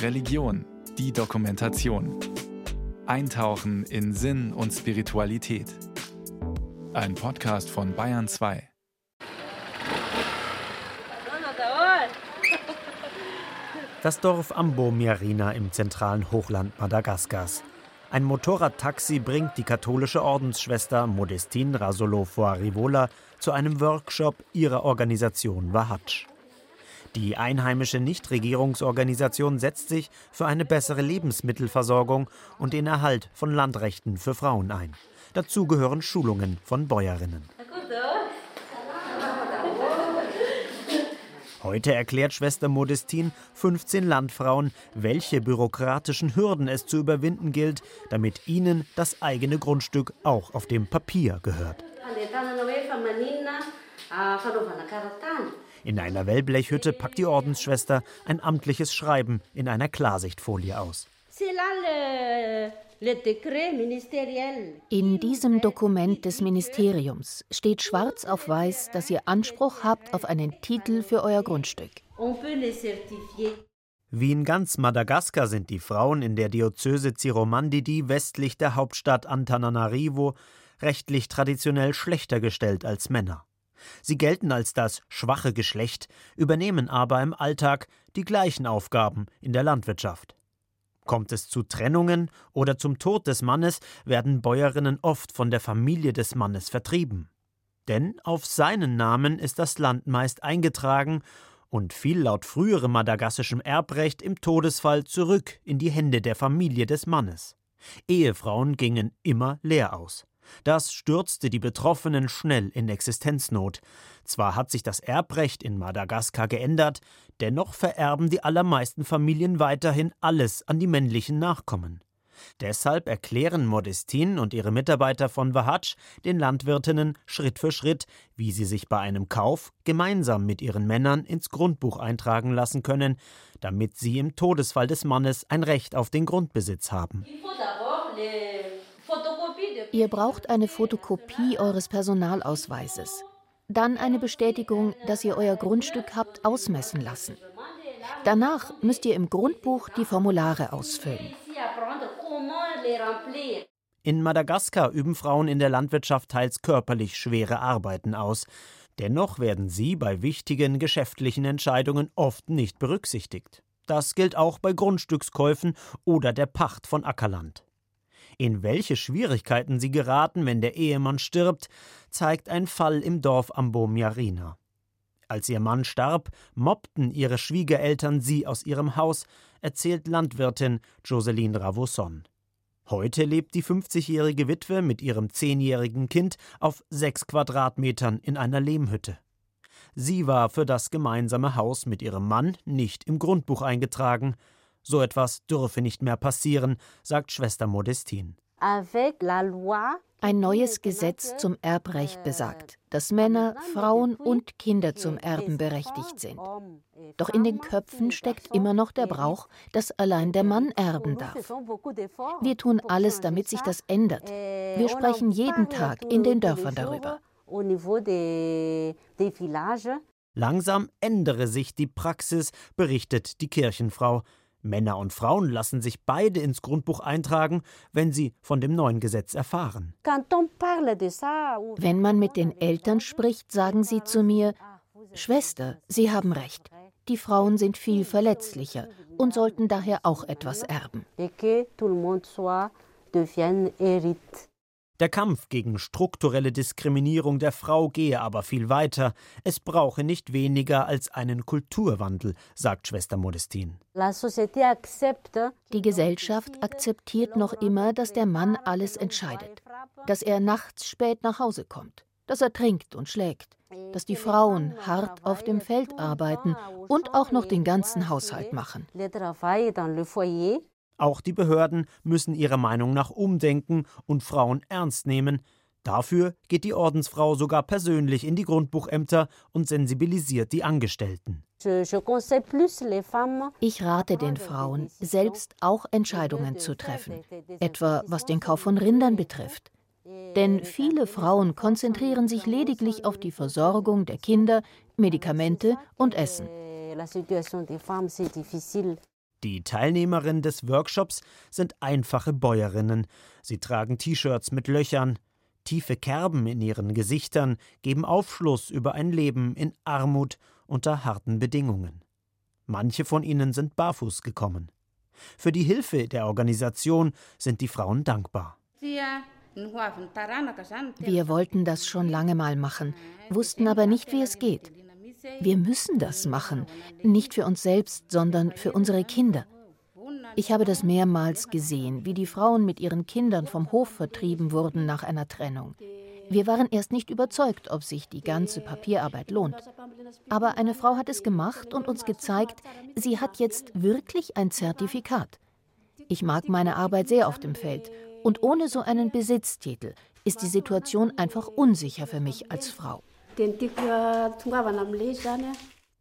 Religion, die Dokumentation. Eintauchen in Sinn und Spiritualität. Ein Podcast von Bayern 2. Das Dorf Ambo-Miarina im zentralen Hochland Madagaskars. Ein Motorradtaxi bringt die katholische Ordensschwester Modestine Rasolo Rivola zu einem Workshop ihrer Organisation Wahatsch. Die einheimische Nichtregierungsorganisation setzt sich für eine bessere Lebensmittelversorgung und den Erhalt von Landrechten für Frauen ein. Dazu gehören Schulungen von Bäuerinnen. Heute erklärt Schwester Modestine 15 Landfrauen, welche bürokratischen Hürden es zu überwinden gilt, damit ihnen das eigene Grundstück auch auf dem Papier gehört. In einer Wellblechhütte packt die Ordensschwester ein amtliches Schreiben in einer Klarsichtfolie aus. In diesem Dokument des Ministeriums steht schwarz auf weiß, dass ihr Anspruch habt auf einen Titel für euer Grundstück. Wie in ganz Madagaskar sind die Frauen in der Diözese Ciromandidi westlich der Hauptstadt Antananarivo rechtlich traditionell schlechter gestellt als Männer. Sie gelten als das schwache Geschlecht, übernehmen aber im Alltag die gleichen Aufgaben in der Landwirtschaft. Kommt es zu Trennungen oder zum Tod des Mannes, werden Bäuerinnen oft von der Familie des Mannes vertrieben. Denn auf seinen Namen ist das Land meist eingetragen und fiel laut früherem madagassischem Erbrecht im Todesfall zurück in die Hände der Familie des Mannes. Ehefrauen gingen immer leer aus. Das stürzte die Betroffenen schnell in Existenznot. Zwar hat sich das Erbrecht in Madagaskar geändert, dennoch vererben die allermeisten Familien weiterhin alles an die männlichen Nachkommen. Deshalb erklären Modestin und ihre Mitarbeiter von Wahatsch den Landwirtinnen Schritt für Schritt, wie sie sich bei einem Kauf gemeinsam mit ihren Männern ins Grundbuch eintragen lassen können, damit sie im Todesfall des Mannes ein Recht auf den Grundbesitz haben. Ihr braucht eine Fotokopie eures Personalausweises. Dann eine Bestätigung, dass ihr euer Grundstück habt ausmessen lassen. Danach müsst ihr im Grundbuch die Formulare ausfüllen. In Madagaskar üben Frauen in der Landwirtschaft teils körperlich schwere Arbeiten aus. Dennoch werden sie bei wichtigen geschäftlichen Entscheidungen oft nicht berücksichtigt. Das gilt auch bei Grundstückskäufen oder der Pacht von Ackerland. In welche Schwierigkeiten sie geraten, wenn der Ehemann stirbt, zeigt ein Fall im Dorf Ambomjarina. Als ihr Mann starb, mobbten ihre Schwiegereltern sie aus ihrem Haus, erzählt Landwirtin Joseline Ravosson. Heute lebt die 50-jährige Witwe mit ihrem zehnjährigen Kind auf sechs Quadratmetern in einer Lehmhütte. Sie war für das gemeinsame Haus mit ihrem Mann nicht im Grundbuch eingetragen, so etwas dürfe nicht mehr passieren, sagt Schwester Modestine. Ein neues Gesetz zum Erbrecht besagt, dass Männer, Frauen und Kinder zum Erben berechtigt sind. Doch in den Köpfen steckt immer noch der Brauch, dass allein der Mann erben darf. Wir tun alles, damit sich das ändert. Wir sprechen jeden Tag in den Dörfern darüber. Langsam ändere sich die Praxis, berichtet die Kirchenfrau. Männer und Frauen lassen sich beide ins Grundbuch eintragen, wenn sie von dem neuen Gesetz erfahren. Wenn man mit den Eltern spricht, sagen sie zu mir, Schwester, Sie haben recht. Die Frauen sind viel verletzlicher und sollten daher auch etwas erben. Der Kampf gegen strukturelle Diskriminierung der Frau gehe aber viel weiter. Es brauche nicht weniger als einen Kulturwandel, sagt Schwester Modestine. Die Gesellschaft akzeptiert noch immer, dass der Mann alles entscheidet, dass er nachts spät nach Hause kommt, dass er trinkt und schlägt, dass die Frauen hart auf dem Feld arbeiten und auch noch den ganzen Haushalt machen. Auch die Behörden müssen ihrer Meinung nach umdenken und Frauen ernst nehmen. Dafür geht die Ordensfrau sogar persönlich in die Grundbuchämter und sensibilisiert die Angestellten. Ich rate den Frauen, selbst auch Entscheidungen zu treffen, etwa was den Kauf von Rindern betrifft. Denn viele Frauen konzentrieren sich lediglich auf die Versorgung der Kinder, Medikamente und Essen Die Teilnehmerinnen des Workshops sind einfache Bäuerinnen. Sie tragen T-Shirts mit Löchern. Tiefe Kerben in ihren Gesichtern geben Aufschluss über ein Leben in Armut unter harten Bedingungen. Manche von ihnen sind barfuß gekommen. Für die Hilfe der Organisation sind die Frauen dankbar. Wir wollten das schon lange mal machen, wussten aber nicht, wie es geht. Wir müssen das machen, nicht für uns selbst, sondern für unsere Kinder. Ich habe das mehrmals gesehen, wie die Frauen mit ihren Kindern vom Hof vertrieben wurden nach einer Trennung. Wir waren erst nicht überzeugt, ob sich die ganze Papierarbeit lohnt. Aber eine Frau hat es gemacht und uns gezeigt, sie hat jetzt wirklich ein Zertifikat. Ich mag meine Arbeit sehr auf dem Feld. Und ohne so einen Besitztitel ist die Situation einfach unsicher für mich als Frau.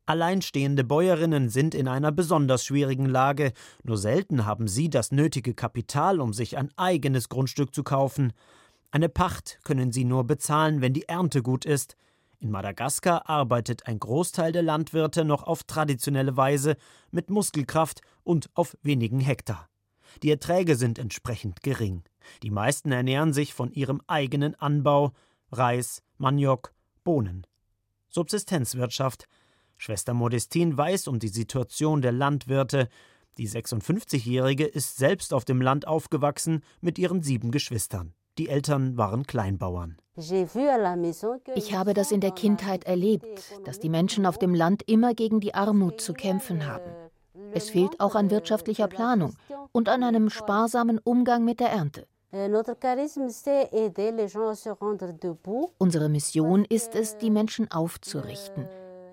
Alleinstehende Bäuerinnen sind in einer besonders schwierigen Lage. Nur selten haben sie das nötige Kapital, um sich ein eigenes Grundstück zu kaufen. Eine Pacht können sie nur bezahlen, wenn die Ernte gut ist. In Madagaskar arbeitet ein Großteil der Landwirte noch auf traditionelle Weise mit Muskelkraft und auf wenigen Hektar. Die Erträge sind entsprechend gering. Die meisten ernähren sich von ihrem eigenen Anbau Reis, Maniok, Bohnen. Subsistenzwirtschaft. Schwester Modestine weiß um die Situation der Landwirte. Die 56-Jährige ist selbst auf dem Land aufgewachsen mit ihren sieben Geschwistern. Die Eltern waren Kleinbauern. Ich habe das in der Kindheit erlebt, dass die Menschen auf dem Land immer gegen die Armut zu kämpfen haben. Es fehlt auch an wirtschaftlicher Planung und an einem sparsamen Umgang mit der Ernte. Unsere Mission ist es, die Menschen aufzurichten.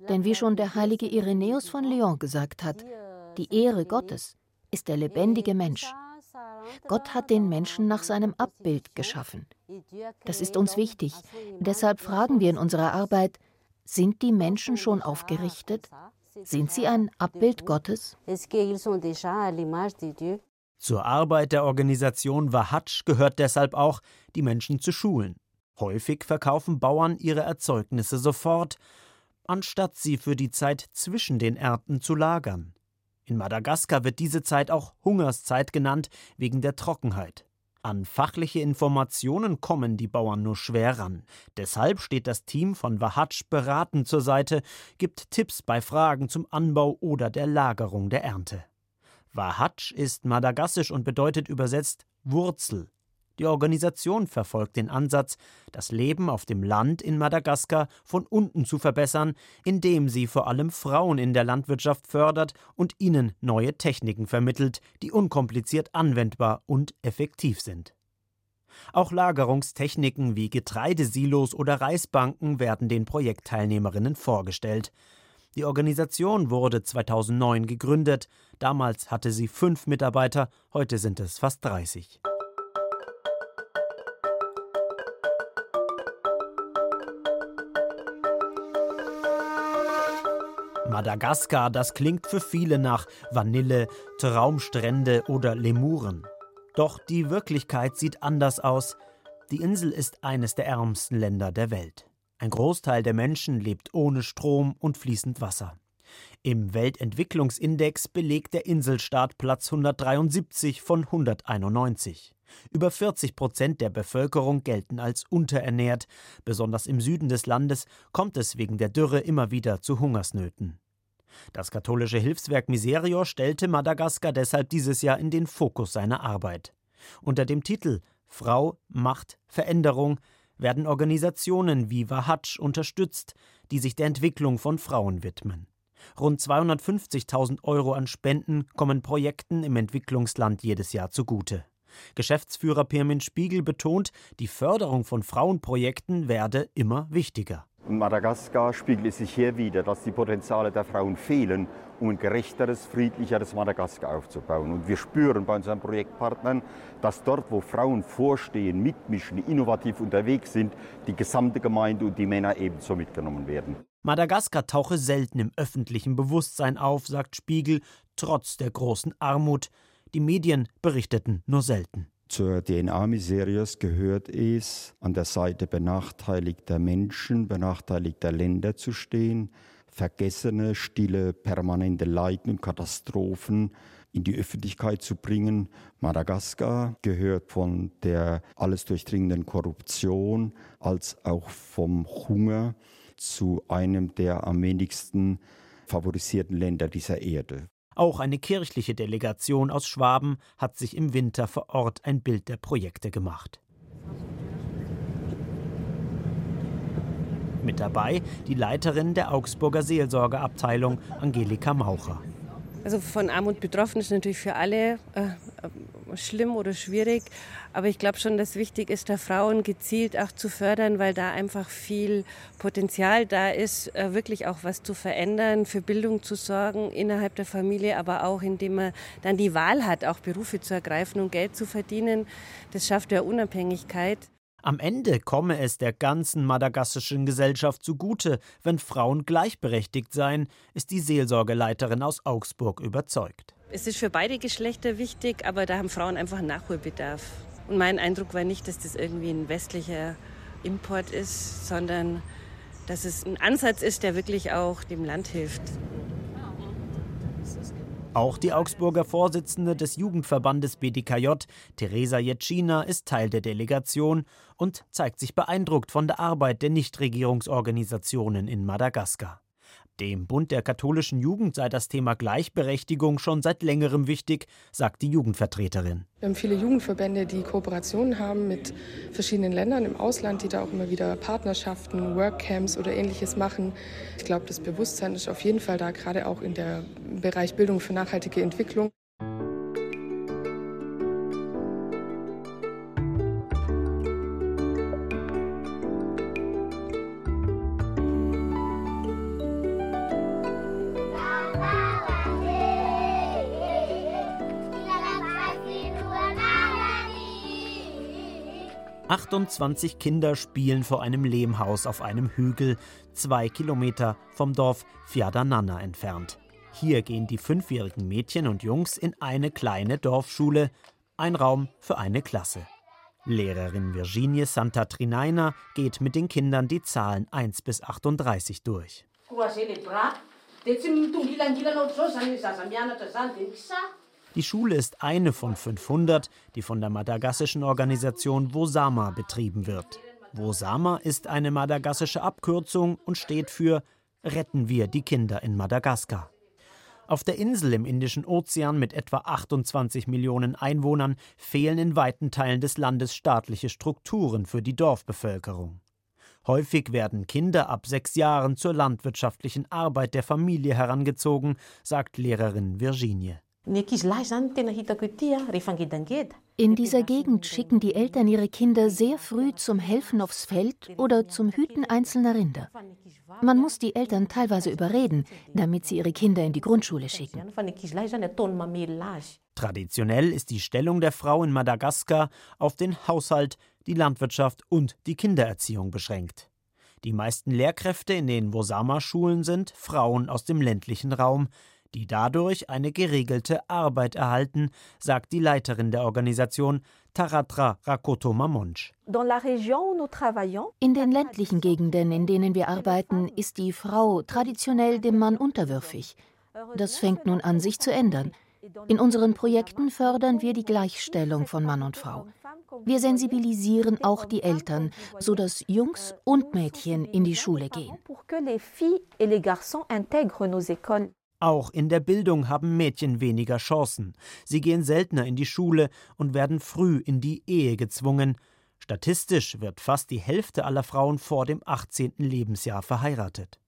Denn wie schon der heilige Irenäus von Lyon gesagt hat, die Ehre Gottes ist der lebendige Mensch. Gott hat den Menschen nach seinem Abbild geschaffen. Das ist uns wichtig. Deshalb fragen wir in unserer Arbeit, sind die Menschen schon aufgerichtet? Sind sie ein Abbild Gottes? Zur Arbeit der Organisation Wahatsch gehört deshalb auch, die Menschen zu schulen. Häufig verkaufen Bauern ihre Erzeugnisse sofort, anstatt sie für die Zeit zwischen den Ernten zu lagern. In Madagaskar wird diese Zeit auch Hungerszeit genannt, wegen der Trockenheit. An fachliche Informationen kommen die Bauern nur schwer ran. Deshalb steht das Team von Wahatsch beratend zur Seite, gibt Tipps bei Fragen zum Anbau oder der Lagerung der Ernte. Wahatsch ist madagassisch und bedeutet übersetzt Wurzel. Die Organisation verfolgt den Ansatz, das Leben auf dem Land in Madagaskar von unten zu verbessern, indem sie vor allem Frauen in der Landwirtschaft fördert und ihnen neue Techniken vermittelt, die unkompliziert anwendbar und effektiv sind. Auch Lagerungstechniken wie Getreidesilos oder Reisbanken werden den Projektteilnehmerinnen vorgestellt. Die Organisation wurde 2009 gegründet. Damals hatte sie fünf Mitarbeiter, heute sind es fast 30. Madagaskar, das klingt für viele nach Vanille, Traumstrände oder Lemuren. Doch die Wirklichkeit sieht anders aus. Die Insel ist eines der ärmsten Länder der Welt. Ein Großteil der Menschen lebt ohne Strom und fließend Wasser. Im Weltentwicklungsindex belegt der Inselstaat Platz 173 von 191. Über 40 Prozent der Bevölkerung gelten als unterernährt. Besonders im Süden des Landes kommt es wegen der Dürre immer wieder zu Hungersnöten. Das katholische Hilfswerk Miserior stellte Madagaskar deshalb dieses Jahr in den Fokus seiner Arbeit. Unter dem Titel Frau, Macht, Veränderung werden Organisationen wie Wahatsch unterstützt, die sich der Entwicklung von Frauen widmen. Rund 250.000 Euro an Spenden kommen Projekten im Entwicklungsland jedes Jahr zugute. Geschäftsführer Pirmin Spiegel betont, die Förderung von Frauenprojekten werde immer wichtiger. In Madagaskar spiegelt es sich hier wieder, dass die Potenziale der Frauen fehlen, um ein gerechteres, friedlicheres Madagaskar aufzubauen. Und wir spüren bei unseren Projektpartnern, dass dort, wo Frauen vorstehen, mitmischen, innovativ unterwegs sind, die gesamte Gemeinde und die Männer ebenso mitgenommen werden. Madagaskar tauche selten im öffentlichen Bewusstsein auf, sagt Spiegel, trotz der großen Armut. Die Medien berichteten nur selten. Zur DNA-Miserias gehört es, an der Seite benachteiligter Menschen, benachteiligter Länder zu stehen, vergessene, stille, permanente Leiden und Katastrophen in die Öffentlichkeit zu bringen. Madagaskar gehört von der alles durchdringenden Korruption als auch vom Hunger zu einem der am wenigsten favorisierten Länder dieser Erde. Auch eine kirchliche Delegation aus Schwaben hat sich im Winter vor Ort ein Bild der Projekte gemacht. Mit dabei die Leiterin der Augsburger Seelsorgeabteilung, Angelika Maucher. Also von Armut betroffen ist natürlich für alle äh, schlimm oder schwierig. Aber ich glaube schon, dass wichtig ist, da Frauen gezielt auch zu fördern, weil da einfach viel Potenzial da ist, äh, wirklich auch was zu verändern, für Bildung zu sorgen innerhalb der Familie, aber auch indem man dann die Wahl hat, auch Berufe zu ergreifen und Geld zu verdienen. Das schafft ja Unabhängigkeit. Am Ende komme es der ganzen madagassischen Gesellschaft zugute, wenn Frauen gleichberechtigt seien, ist die Seelsorgeleiterin aus Augsburg überzeugt. Es ist für beide Geschlechter wichtig, aber da haben Frauen einfach Nachholbedarf. Und mein Eindruck war nicht, dass das irgendwie ein westlicher Import ist, sondern dass es ein Ansatz ist, der wirklich auch dem Land hilft. Auch die Augsburger Vorsitzende des Jugendverbandes BDKJ, Teresa Jetschina, ist Teil der Delegation und zeigt sich beeindruckt von der Arbeit der Nichtregierungsorganisationen in Madagaskar. Dem Bund der katholischen Jugend sei das Thema Gleichberechtigung schon seit längerem wichtig, sagt die Jugendvertreterin. Wir haben viele Jugendverbände, die Kooperationen haben mit verschiedenen Ländern im Ausland, die da auch immer wieder Partnerschaften, Workcamps oder ähnliches machen. Ich glaube, das Bewusstsein ist auf jeden Fall da, gerade auch in der Bereich Bildung für nachhaltige Entwicklung. 28 Kinder spielen vor einem Lehmhaus auf einem Hügel, zwei Kilometer vom Dorf Fiadanana entfernt. Hier gehen die fünfjährigen Mädchen und Jungs in eine kleine Dorfschule, ein Raum für eine Klasse. Lehrerin Virginie Santa Trinaina geht mit den Kindern die Zahlen 1 bis 38 durch. Die Schule ist eine von 500, die von der madagassischen Organisation Wosama betrieben wird. Wosama ist eine madagassische Abkürzung und steht für Retten wir die Kinder in Madagaskar. Auf der Insel im Indischen Ozean mit etwa 28 Millionen Einwohnern fehlen in weiten Teilen des Landes staatliche Strukturen für die Dorfbevölkerung. Häufig werden Kinder ab sechs Jahren zur landwirtschaftlichen Arbeit der Familie herangezogen, sagt Lehrerin Virginie. In dieser Gegend schicken die Eltern ihre Kinder sehr früh zum Helfen aufs Feld oder zum Hüten einzelner Rinder. Man muss die Eltern teilweise überreden, damit sie ihre Kinder in die Grundschule schicken. Traditionell ist die Stellung der Frau in Madagaskar auf den Haushalt, die Landwirtschaft und die Kindererziehung beschränkt. Die meisten Lehrkräfte in den Wosama-Schulen sind Frauen aus dem ländlichen Raum, die dadurch eine geregelte Arbeit erhalten, sagt die Leiterin der Organisation Taratra Rakoto Mamonch. In den ländlichen Gegenden, in denen wir arbeiten, ist die Frau traditionell dem Mann unterwürfig. Das fängt nun an, sich zu ändern. In unseren Projekten fördern wir die Gleichstellung von Mann und Frau. Wir sensibilisieren auch die Eltern, sodass Jungs und Mädchen in die Schule gehen. Auch in der Bildung haben Mädchen weniger Chancen. Sie gehen seltener in die Schule und werden früh in die Ehe gezwungen. Statistisch wird fast die Hälfte aller Frauen vor dem 18. Lebensjahr verheiratet.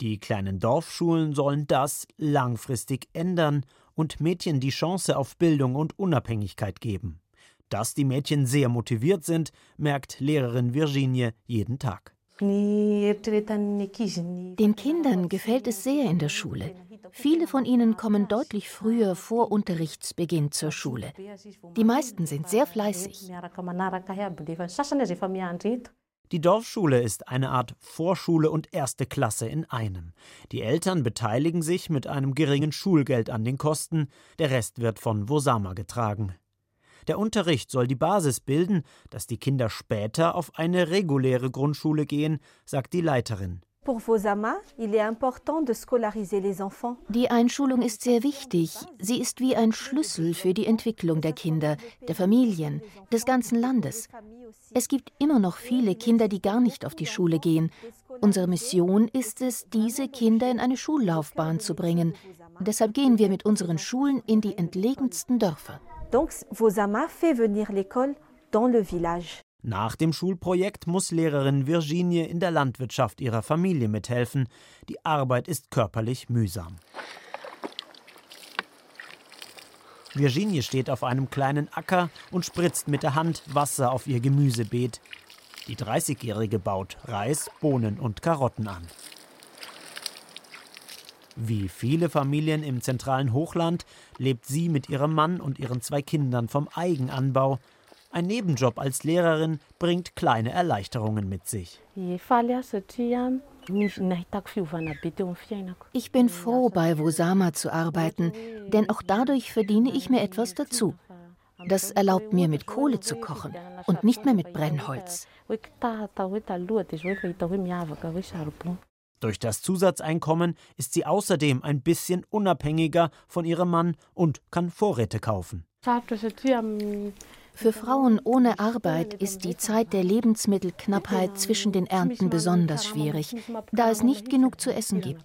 Die kleinen Dorfschulen sollen das langfristig ändern und Mädchen die Chance auf Bildung und Unabhängigkeit geben. Dass die Mädchen sehr motiviert sind, merkt Lehrerin Virginie jeden Tag. Den Kindern gefällt es sehr in der Schule. Viele von ihnen kommen deutlich früher vor Unterrichtsbeginn zur Schule. Die meisten sind sehr fleißig. Die Dorfschule ist eine Art Vorschule und erste Klasse in einem. Die Eltern beteiligen sich mit einem geringen Schulgeld an den Kosten, der Rest wird von Wosama getragen. Der Unterricht soll die Basis bilden, dass die Kinder später auf eine reguläre Grundschule gehen, sagt die Leiterin. Die Einschulung ist sehr wichtig. Sie ist wie ein Schlüssel für die Entwicklung der Kinder, der Familien, des ganzen Landes. Es gibt immer noch viele Kinder, die gar nicht auf die Schule gehen. Unsere Mission ist es, diese Kinder in eine Schullaufbahn zu bringen. Deshalb gehen wir mit unseren Schulen in die entlegensten Dörfer. Donc, Vosama fait venir l'école dans le village. Nach dem Schulprojekt muss Lehrerin Virginie in der Landwirtschaft ihrer Familie mithelfen. Die Arbeit ist körperlich mühsam. Virginie steht auf einem kleinen Acker und spritzt mit der Hand Wasser auf ihr Gemüsebeet. Die 30-Jährige baut Reis, Bohnen und Karotten an. Wie viele Familien im zentralen Hochland lebt sie mit ihrem Mann und ihren zwei Kindern vom Eigenanbau. Ein Nebenjob als Lehrerin bringt kleine Erleichterungen mit sich. Ich bin froh, bei Wosama zu arbeiten, denn auch dadurch verdiene ich mir etwas dazu. Das erlaubt mir, mit Kohle zu kochen und nicht mehr mit Brennholz. Durch das Zusatzeinkommen ist sie außerdem ein bisschen unabhängiger von ihrem Mann und kann Vorräte kaufen. Für Frauen ohne Arbeit ist die Zeit der Lebensmittelknappheit zwischen den Ernten besonders schwierig, da es nicht genug zu essen gibt,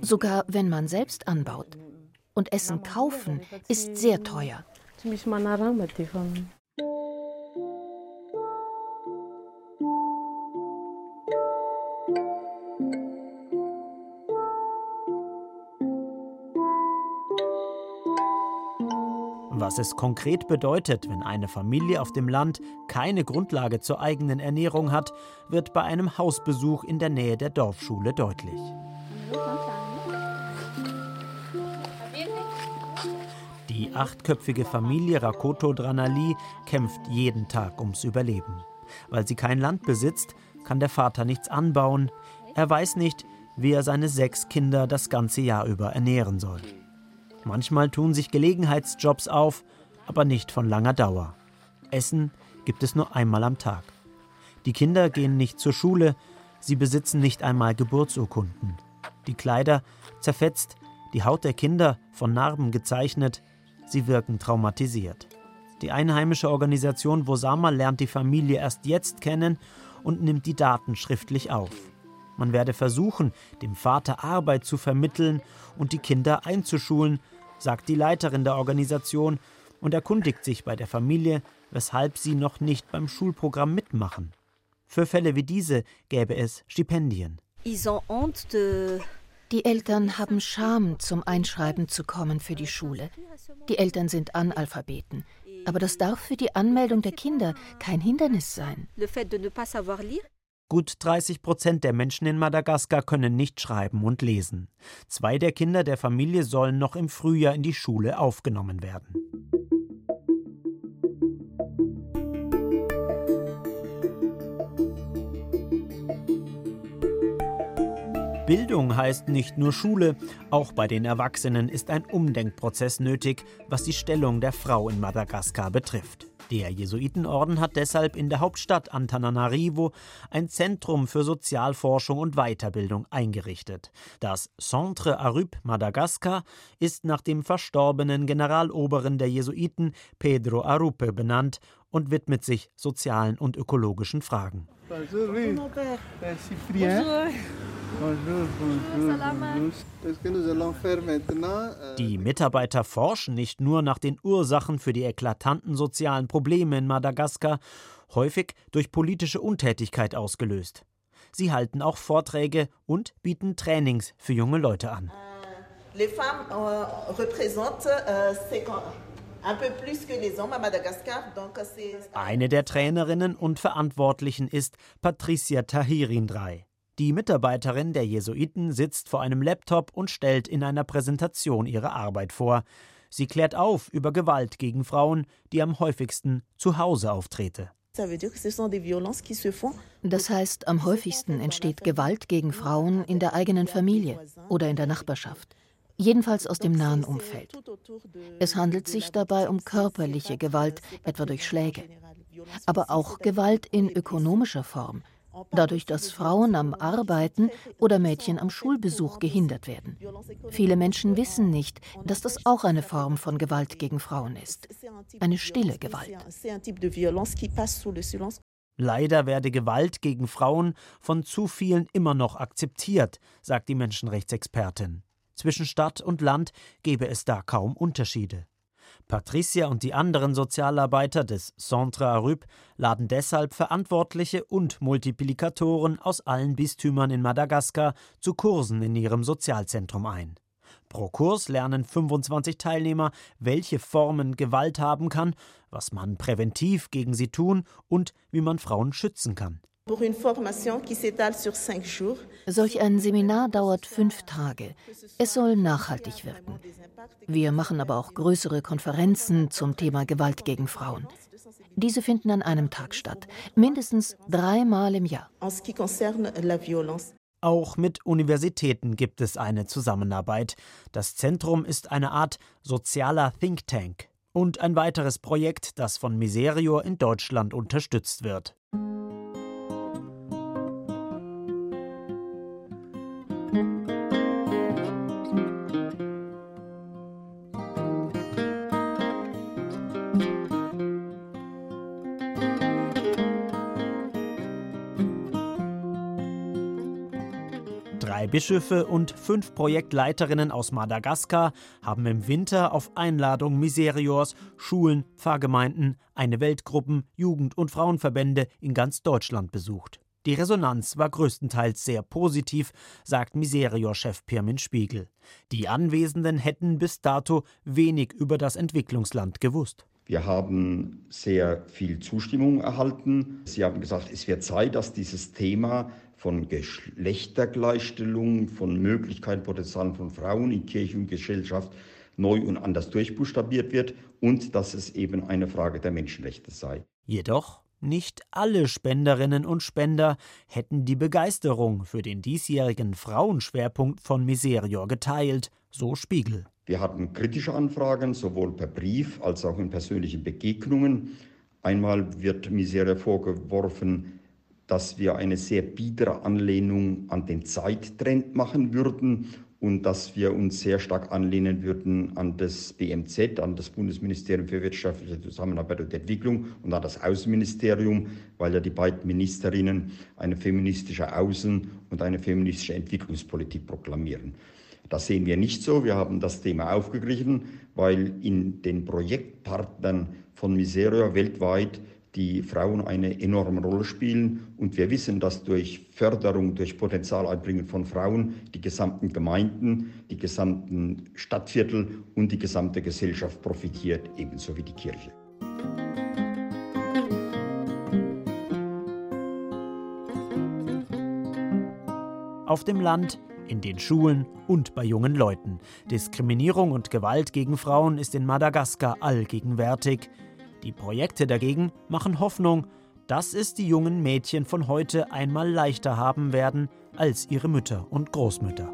sogar wenn man selbst anbaut. Und Essen kaufen ist sehr teuer. Was es konkret bedeutet, wenn eine Familie auf dem Land keine Grundlage zur eigenen Ernährung hat, wird bei einem Hausbesuch in der Nähe der Dorfschule deutlich. Die achtköpfige Familie Rakoto Dranali kämpft jeden Tag ums Überleben. Weil sie kein Land besitzt, kann der Vater nichts anbauen. Er weiß nicht, wie er seine sechs Kinder das ganze Jahr über ernähren soll. Manchmal tun sich Gelegenheitsjobs auf, aber nicht von langer Dauer. Essen gibt es nur einmal am Tag. Die Kinder gehen nicht zur Schule, sie besitzen nicht einmal Geburtsurkunden. Die Kleider zerfetzt, die Haut der Kinder von Narben gezeichnet, sie wirken traumatisiert. Die einheimische Organisation Wosama lernt die Familie erst jetzt kennen und nimmt die Daten schriftlich auf. Man werde versuchen, dem Vater Arbeit zu vermitteln und die Kinder einzuschulen, sagt die Leiterin der Organisation und erkundigt sich bei der Familie, weshalb sie noch nicht beim Schulprogramm mitmachen. Für Fälle wie diese gäbe es Stipendien. Die Eltern haben Scham, zum Einschreiben zu kommen für die Schule. Die Eltern sind Analphabeten. Aber das darf für die Anmeldung der Kinder kein Hindernis sein. Gut 30 Prozent der Menschen in Madagaskar können nicht schreiben und lesen. Zwei der Kinder der Familie sollen noch im Frühjahr in die Schule aufgenommen werden. Bildung heißt nicht nur Schule, auch bei den Erwachsenen ist ein Umdenkprozess nötig, was die Stellung der Frau in Madagaskar betrifft. Der Jesuitenorden hat deshalb in der Hauptstadt Antananarivo ein Zentrum für Sozialforschung und Weiterbildung eingerichtet. Das Centre Arup Madagaskar ist nach dem verstorbenen Generaloberen der Jesuiten Pedro Arupe benannt und widmet sich sozialen und ökologischen Fragen. Bonjour, oui. Bonjour. Die Mitarbeiter forschen nicht nur nach den Ursachen für die eklatanten sozialen Probleme in Madagaskar, häufig durch politische Untätigkeit ausgelöst. Sie halten auch Vorträge und bieten Trainings für junge Leute an. Les femmes euh, représentent euh, eine der Trainerinnen und Verantwortlichen ist Patricia Tahirindrai. Die Mitarbeiterin der Jesuiten sitzt vor einem Laptop und stellt in einer Präsentation ihre Arbeit vor. Sie klärt auf über Gewalt gegen Frauen, die am häufigsten zu Hause auftrete. Das heißt, am häufigsten entsteht Gewalt gegen Frauen in der eigenen Familie oder in der Nachbarschaft jedenfalls aus dem nahen Umfeld. Es handelt sich dabei um körperliche Gewalt, etwa durch Schläge, aber auch Gewalt in ökonomischer Form, dadurch, dass Frauen am Arbeiten oder Mädchen am Schulbesuch gehindert werden. Viele Menschen wissen nicht, dass das auch eine Form von Gewalt gegen Frauen ist. Eine stille Gewalt. Leider werde Gewalt gegen Frauen von zu vielen immer noch akzeptiert, sagt die Menschenrechtsexpertin. Zwischen Stadt und Land gebe es da kaum Unterschiede. Patricia und die anderen Sozialarbeiter des Centre Arup laden deshalb Verantwortliche und Multiplikatoren aus allen Bistümern in Madagaskar zu Kursen in ihrem Sozialzentrum ein. Pro Kurs lernen 25 Teilnehmer, welche Formen Gewalt haben kann, was man präventiv gegen sie tun und wie man Frauen schützen kann. Solch ein Seminar dauert fünf Tage. Es soll nachhaltig wirken. Wir machen aber auch größere Konferenzen zum Thema Gewalt gegen Frauen. Diese finden an einem Tag statt, mindestens dreimal im Jahr. Auch mit Universitäten gibt es eine Zusammenarbeit. Das Zentrum ist eine Art sozialer Think Tank und ein weiteres Projekt, das von Miserior in Deutschland unterstützt wird. Bischöfe und fünf Projektleiterinnen aus Madagaskar haben im Winter auf Einladung Miseriors Schulen, Pfarrgemeinden, eine Weltgruppen, Jugend- und Frauenverbände in ganz Deutschland besucht. Die Resonanz war größtenteils sehr positiv, sagt Miserior-Chef Pirmin Spiegel. Die Anwesenden hätten bis dato wenig über das Entwicklungsland gewusst. Wir haben sehr viel Zustimmung erhalten. Sie haben gesagt, es wird Zeit, dass dieses Thema von Geschlechtergleichstellung, von Möglichkeiten, Potenzialen von Frauen in Kirche und Gesellschaft neu und anders durchbuchstabiert wird und dass es eben eine Frage der Menschenrechte sei. Jedoch nicht alle Spenderinnen und Spender hätten die Begeisterung für den diesjährigen Frauenschwerpunkt von Miserior geteilt, so Spiegel. Wir hatten kritische Anfragen, sowohl per Brief als auch in persönlichen Begegnungen. Einmal wird Miserior vorgeworfen, dass wir eine sehr biedere Anlehnung an den Zeittrend machen würden und dass wir uns sehr stark anlehnen würden an das BMZ, an das Bundesministerium für wirtschaftliche Zusammenarbeit und Entwicklung und an das Außenministerium, weil ja die beiden Ministerinnen eine feministische Außen- und eine feministische Entwicklungspolitik proklamieren. Das sehen wir nicht so. Wir haben das Thema aufgegriffen, weil in den Projektpartnern von Miseria weltweit die Frauen eine enorme Rolle spielen. Und wir wissen, dass durch Förderung, durch Potenzialeinbringen von Frauen die gesamten Gemeinden, die gesamten Stadtviertel und die gesamte Gesellschaft profitiert, ebenso wie die Kirche. Auf dem Land, in den Schulen und bei jungen Leuten. Diskriminierung und Gewalt gegen Frauen ist in Madagaskar allgegenwärtig. Die Projekte dagegen machen Hoffnung, dass es die jungen Mädchen von heute einmal leichter haben werden als ihre Mütter und Großmütter.